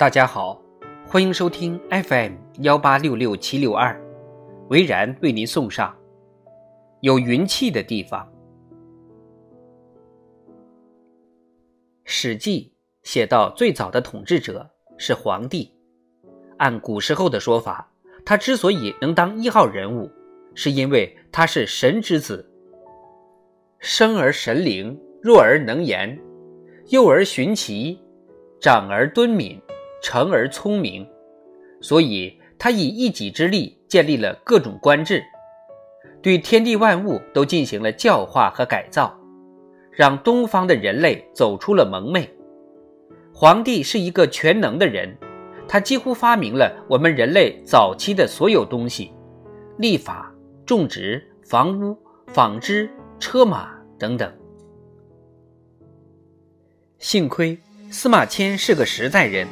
大家好，欢迎收听 FM 幺八六六七六二，维然为您送上有云气的地方。《史记》写到最早的统治者是黄帝，按古时候的说法，他之所以能当一号人物，是因为他是神之子，生而神灵，弱而能言，幼而循其，长而敦敏。成而聪明，所以他以一己之力建立了各种官制，对天地万物都进行了教化和改造，让东方的人类走出了蒙昧。皇帝是一个全能的人，他几乎发明了我们人类早期的所有东西：立法、种植、房屋、纺织、车马等等。幸亏司马迁是个实在人。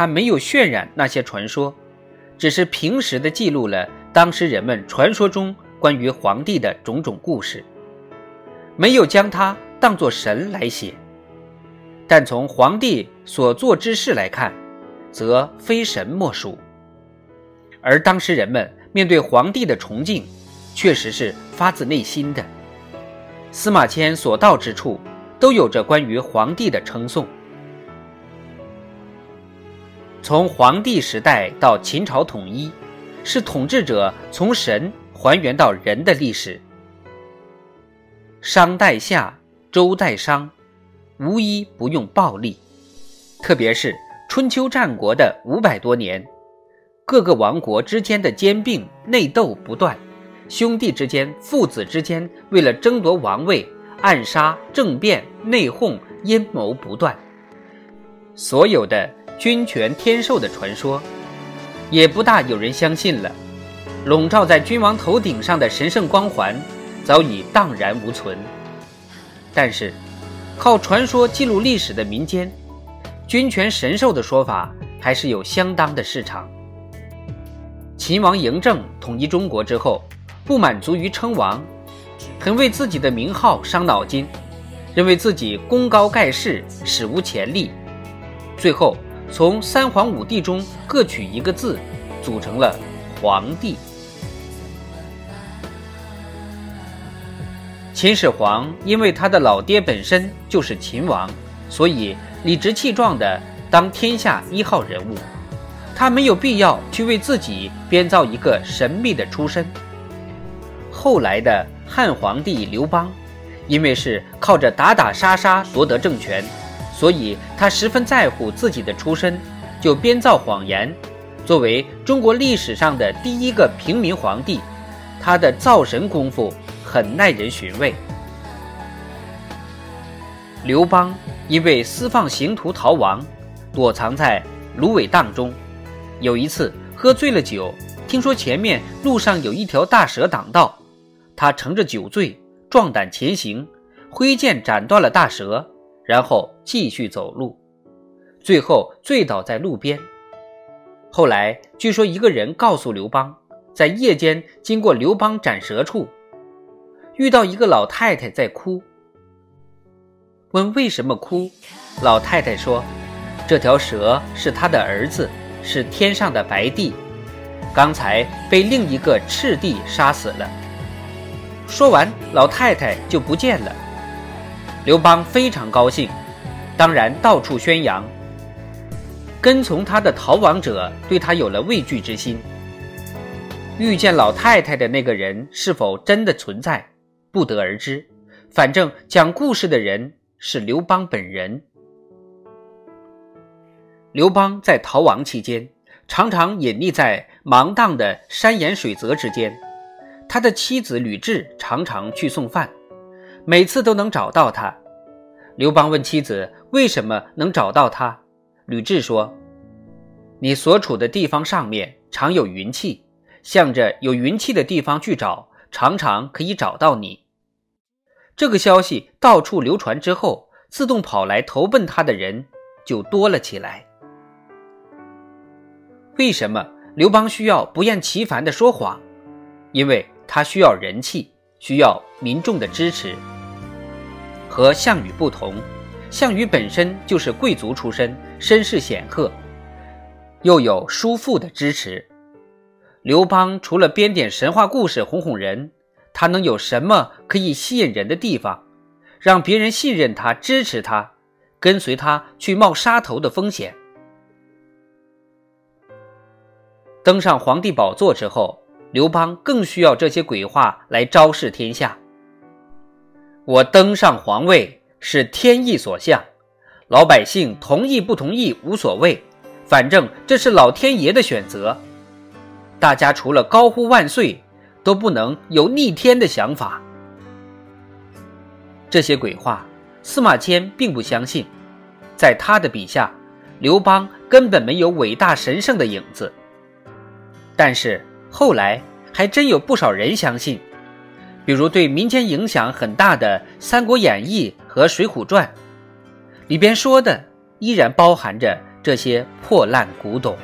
他没有渲染那些传说，只是平实的记录了当时人们传说中关于皇帝的种种故事，没有将他当作神来写。但从皇帝所做之事来看，则非神莫属。而当时人们面对皇帝的崇敬，确实是发自内心的。司马迁所到之处，都有着关于皇帝的称颂。从黄帝时代到秦朝统一，是统治者从神还原到人的历史。商代夏，周代商，无一不用暴力。特别是春秋战国的五百多年，各个王国之间的兼并、内斗不断，兄弟之间、父子之间为了争夺王位，暗杀、政变、内讧、阴谋不断，所有的。君权天授的传说，也不大有人相信了。笼罩在君王头顶上的神圣光环，早已荡然无存。但是，靠传说记录历史的民间，君权神授的说法还是有相当的市场。秦王嬴政统一中国之后，不满足于称王，很为自己的名号伤脑筋，认为自己功高盖世，史无前例，最后。从三皇五帝中各取一个字，组成了皇帝。秦始皇因为他的老爹本身就是秦王，所以理直气壮的当天下一号人物。他没有必要去为自己编造一个神秘的出身。后来的汉皇帝刘邦，因为是靠着打打杀杀夺得政权。所以他十分在乎自己的出身，就编造谎言。作为中国历史上的第一个平民皇帝，他的造神功夫很耐人寻味。刘邦因为私放刑徒逃亡，躲藏在芦苇荡中。有一次喝醉了酒，听说前面路上有一条大蛇挡道，他乘着酒醉，壮胆前行，挥剑斩断了大蛇。然后继续走路，最后醉倒在路边。后来据说一个人告诉刘邦，在夜间经过刘邦斩蛇处，遇到一个老太太在哭。问为什么哭，老太太说：“这条蛇是他的儿子，是天上的白帝，刚才被另一个赤帝杀死了。”说完，老太太就不见了。刘邦非常高兴，当然到处宣扬。跟从他的逃亡者对他有了畏惧之心。遇见老太太的那个人是否真的存在，不得而知。反正讲故事的人是刘邦本人。刘邦在逃亡期间，常常隐匿在芒砀的山岩水泽之间。他的妻子吕雉常常去送饭。每次都能找到他。刘邦问妻子：“为什么能找到他？”吕雉说：“你所处的地方上面常有云气，向着有云气的地方去找，常常可以找到你。”这个消息到处流传之后，自动跑来投奔他的人就多了起来。为什么刘邦需要不厌其烦地说谎？因为他需要人气。需要民众的支持。和项羽不同，项羽本身就是贵族出身，身世显赫，又有叔父的支持。刘邦除了编点神话故事哄哄人，他能有什么可以吸引人的地方，让别人信任他、支持他、跟随他去冒杀头的风险？登上皇帝宝座之后，刘邦更需要这些鬼话来昭示天下。我登上皇位是天意所向，老百姓同意不同意无所谓，反正这是老天爷的选择。大家除了高呼万岁，都不能有逆天的想法。这些鬼话，司马迁并不相信，在他的笔下，刘邦根本没有伟大神圣的影子。但是后来还真有不少人相信，比如对民间影响很大的《三国演义》和《水浒传》，里边说的依然包含着这些破烂古董。